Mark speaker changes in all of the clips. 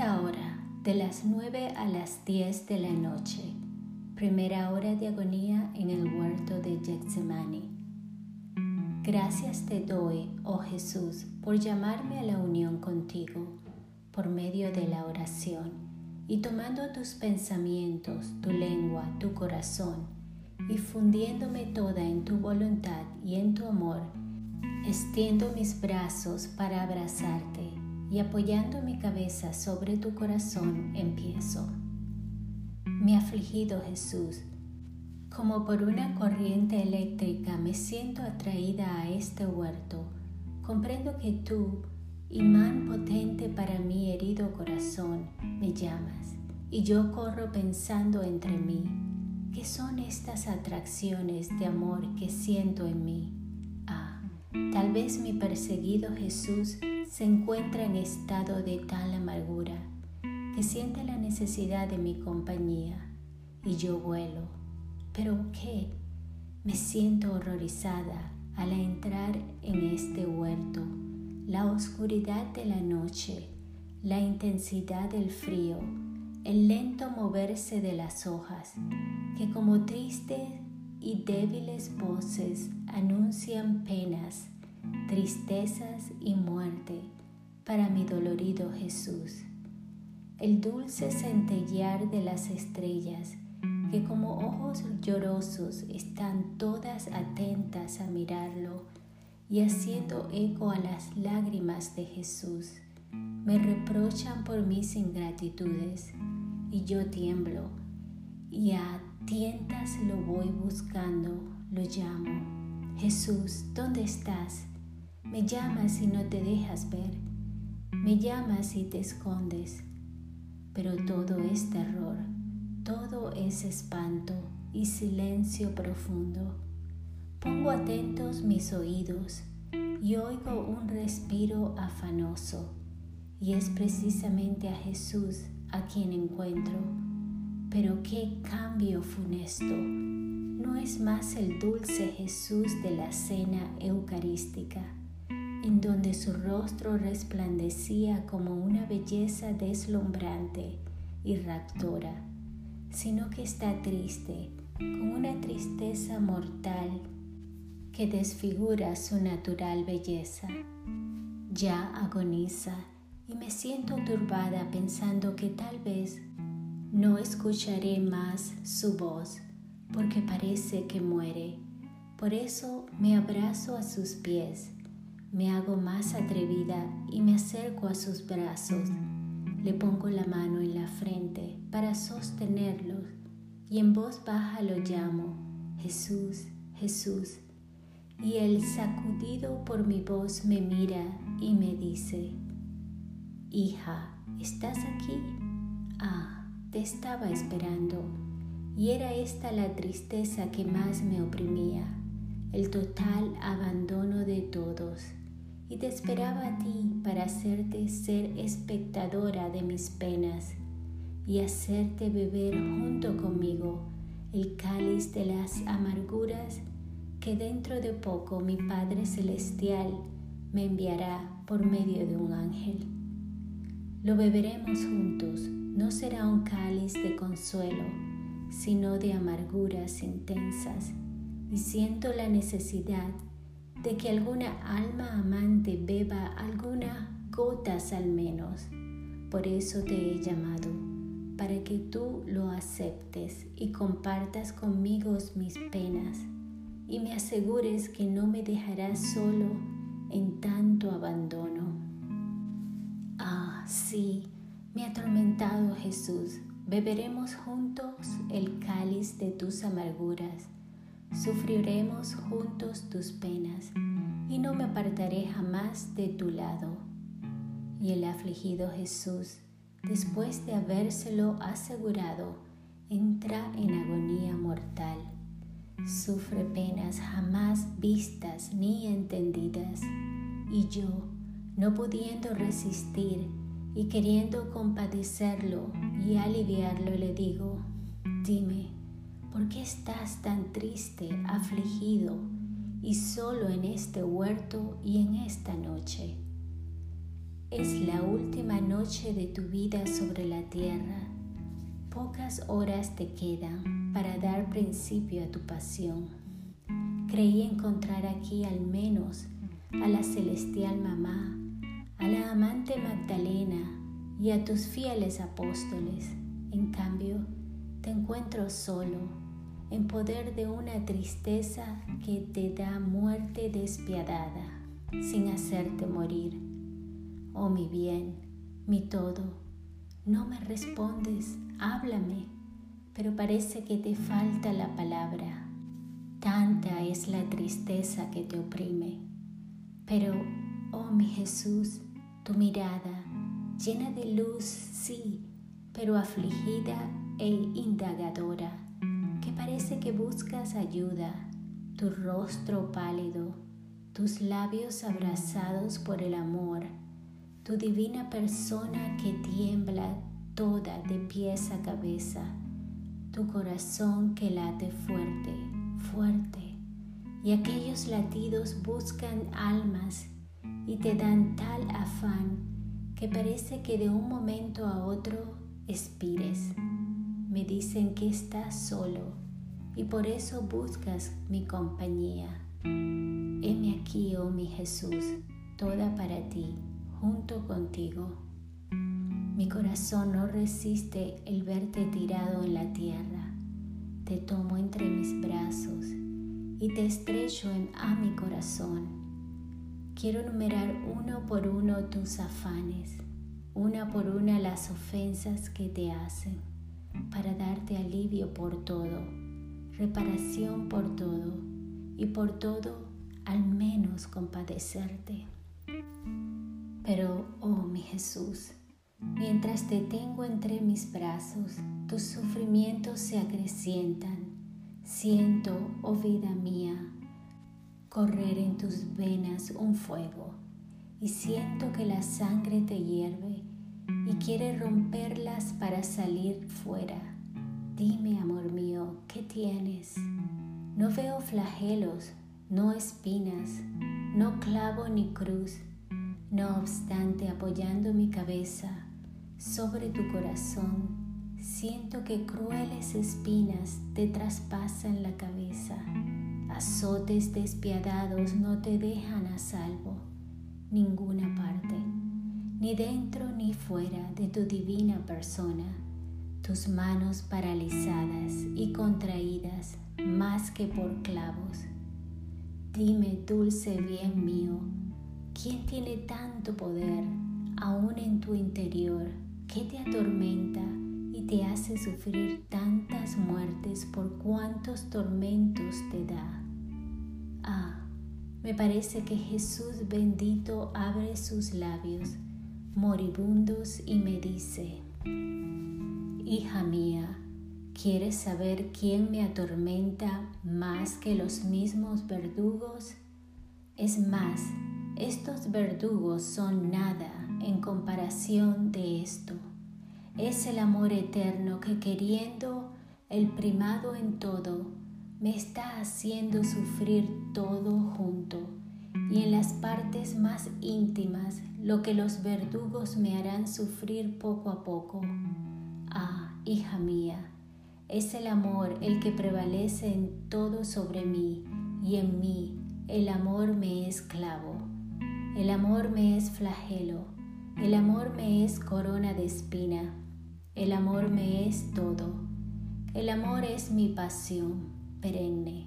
Speaker 1: esta hora, de las nueve a las diez de la noche, primera hora de agonía en el huerto de Getsemaní. Gracias te doy, oh Jesús, por llamarme a la unión contigo por medio de la oración y tomando tus pensamientos, tu lengua, tu corazón y fundiéndome toda en tu voluntad y en tu amor, extiendo mis brazos para abrazarte y apoyando mi cabeza sobre tu corazón empiezo. Mi afligido Jesús, como por una corriente eléctrica me siento atraída a este huerto, comprendo que tú, imán potente para mi herido corazón, me llamas, y yo corro pensando entre mí, ¿qué son estas atracciones de amor que siento en mí? Ah, tal vez mi perseguido Jesús se encuentra en estado de tal amargura que siente la necesidad de mi compañía y yo vuelo. Pero ¿qué? Me siento horrorizada al entrar en este huerto. La oscuridad de la noche, la intensidad del frío, el lento moverse de las hojas, que como tristes y débiles voces anuncian penas tristezas y muerte para mi dolorido Jesús. El dulce centellear de las estrellas que como ojos llorosos están todas atentas a mirarlo y haciendo eco a las lágrimas de Jesús, me reprochan por mis ingratitudes y yo tiemblo y a tientas lo voy buscando, lo llamo. Jesús, ¿dónde estás? Me llamas y no te dejas ver. Me llamas y te escondes. Pero todo es terror, todo es espanto y silencio profundo. Pongo atentos mis oídos y oigo un respiro afanoso. Y es precisamente a Jesús a quien encuentro. Pero qué cambio funesto. No es más el dulce Jesús de la cena eucarística en donde su rostro resplandecía como una belleza deslumbrante y raptora, sino que está triste, con una tristeza mortal que desfigura su natural belleza. Ya agoniza y me siento turbada pensando que tal vez no escucharé más su voz porque parece que muere. Por eso me abrazo a sus pies me hago más atrevida y me acerco a sus brazos. Le pongo la mano en la frente para sostenerlo y en voz baja lo llamo, Jesús, Jesús. Y él sacudido por mi voz me mira y me dice, Hija, ¿estás aquí? Ah, te estaba esperando. Y era esta la tristeza que más me oprimía, el total abandono de todos y te esperaba a ti para hacerte ser espectadora de mis penas y hacerte beber junto conmigo el cáliz de las amarguras que dentro de poco mi Padre Celestial me enviará por medio de un ángel. Lo beberemos juntos, no será un cáliz de consuelo, sino de amarguras intensas, y siento la necesidad de que alguna alma amante beba algunas gotas al menos. Por eso te he llamado, para que tú lo aceptes y compartas conmigo mis penas y me asegures que no me dejarás solo en tanto abandono. Ah, sí, mi atormentado Jesús, beberemos juntos el cáliz de tus amarguras sufriremos juntos tus penas, y no me apartaré jamás de tu lado. Y el afligido Jesús, después de habérselo asegurado, entra en agonía mortal. Sufre penas jamás vistas ni entendidas, y yo, no pudiendo resistir y queriendo compadecerlo y aliviarlo, le digo, dime, ¿Por qué estás tan triste, afligido y solo en este huerto y en esta noche? es la última noche de tu vida sobre la tierra. Pocas horas te quedan para dar principio a tu pasión. Creí encontrar aquí al menos a la celestial mamá, a la amante Magdalena y a tus fieles apóstoles. En cambio, te encuentro solo, en poder de una tristeza que te da muerte despiadada, sin hacerte morir oh mi bien, mi todo. No me respondes, háblame, pero parece que te falta la palabra. Tanta es la tristeza que te oprime. Pero, oh mi Jesús, tu mirada, llena de luz, sí, pero afligida e indagadora, que parece que buscas ayuda, tu rostro pálido, tus labios abrazados por el amor, tu divina persona que tiembla toda de pies a cabeza, tu corazón que late fuerte, fuerte, y aquellos latidos buscan almas y te dan tal afán que parece que de un momento a otro expires. Me dicen que estás solo y por eso buscas mi compañía. Heme aquí, oh mi Jesús, toda para ti junto contigo. Mi corazón no resiste el verte tirado en la tierra. Te tomo entre mis brazos y te estrecho en a mi corazón. Quiero numerar uno por uno tus afanes, una por una las ofensas que te hacen, para darte alivio por todo, reparación por todo y por todo al menos compadecerte. Pero, oh mi Jesús, mientras te tengo entre mis brazos, tus sufrimientos se acrecientan. Siento, oh vida mía, correr en tus venas un fuego y siento que la sangre te hierve y quiere romperlas para salir fuera. Dime, amor mío, ¿qué tienes? No veo flagelos, no espinas, no clavo ni cruz no obstante, apoyando mi cabeza sobre tu corazón, siento que crueles espinas te traspasan la cabeza. Azotes despiadados no te dejan a salvo ninguna parte, ni dentro ni fuera de tu divina persona. Tus manos paralizadas y contraídas más que por clavos. Dime, dulce bien mío, ¿Quién tiene tanto poder aún en tu interior que te atormenta y te hace sufrir tantas muertes por cuantos tormentos te da? Ah, me parece que Jesús bendito abre sus labios moribundos y me dice, Hija mía, ¿quieres saber quién me atormenta más que los mismos verdugos? Es más, estos verdugos son nada en comparación de esto. Es el amor eterno que queriendo el primado en todo, me está haciendo sufrir todo junto y en las partes más íntimas lo que los verdugos me harán sufrir poco a poco. Ah, hija mía, es el amor el que prevalece en todo sobre mí y en mí el amor me es clavo. El amor me es flagelo, el amor me es corona de espina, el amor me es todo, el amor es mi pasión perenne,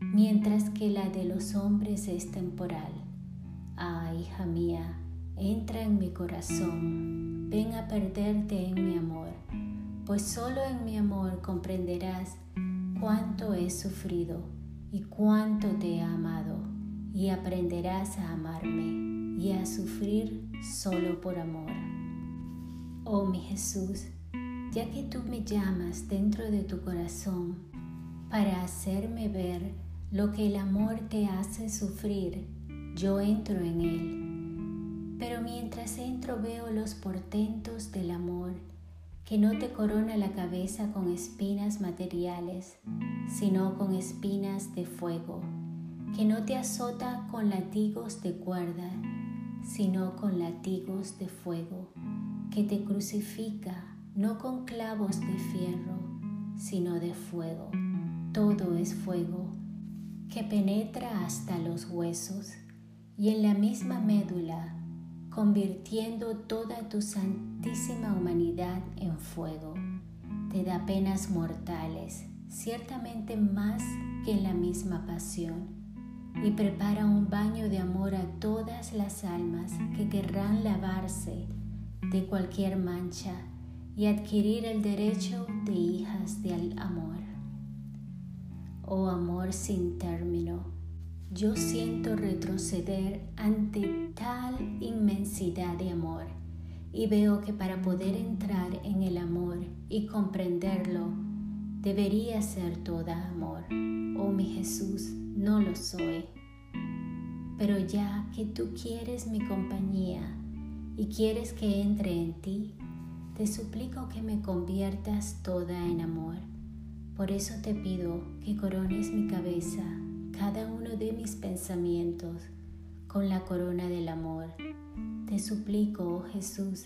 Speaker 1: mientras que la de los hombres es temporal. Ah, hija mía, entra en mi corazón, ven a perderte en mi amor, pues solo en mi amor comprenderás cuánto he sufrido y cuánto te he amado y aprenderás a amarme y a sufrir solo por amor. Oh mi Jesús, ya que tú me llamas dentro de tu corazón para hacerme ver lo que el amor te hace sufrir, yo entro en él. Pero mientras entro veo los portentos del amor que no te corona la cabeza con espinas materiales, sino con espinas de fuego que no te azota con latigos de cuerda, sino con latigos de fuego, que te crucifica no con clavos de fierro, sino de fuego. Todo es fuego, que penetra hasta los huesos y en la misma médula, convirtiendo toda tu santísima humanidad en fuego. Te da penas mortales, ciertamente más que en la misma pasión y prepara un baño de amor a todas las almas que querrán lavarse de cualquier mancha y adquirir el derecho de hijas del amor. Oh amor sin término, yo siento retroceder ante tal inmensidad de amor y veo que para poder entrar en el amor y comprenderlo, debería ser toda amor. Oh mi Jesús, no lo soy. Pero ya que tú quieres mi compañía y quieres que entre en ti, te suplico que me conviertas toda en amor. Por eso te pido que corones mi cabeza, cada uno de mis pensamientos, con la corona del amor. Te suplico, oh Jesús,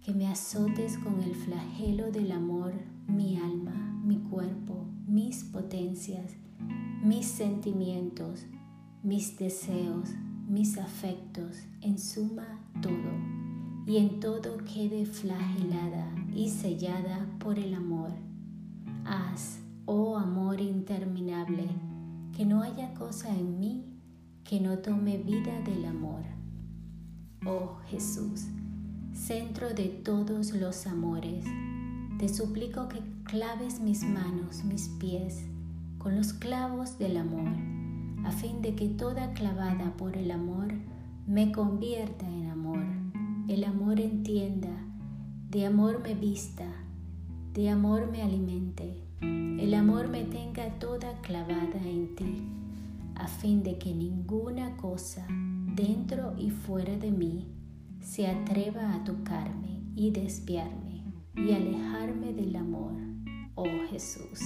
Speaker 1: que me azotes con el flagelo del amor mi alma, mi cuerpo, mis potencias, mis sentimientos, mis deseos, mis afectos, en suma todo, y en todo quede flagelada y sellada por el amor. Haz, oh amor interminable, que no haya cosa en mí que no tome vida del amor. Oh Jesús, centro de todos los amores, te suplico que claves mis manos, mis pies, con los clavos del amor, a fin de que toda clavada por el amor me convierta en amor, el amor entienda, de amor me vista, de amor me alimente, el amor me tenga toda clavada en ti, a fin de que ninguna cosa dentro y fuera de mí se atreva a tocarme y desviarme y alejarme del amor, oh Jesús.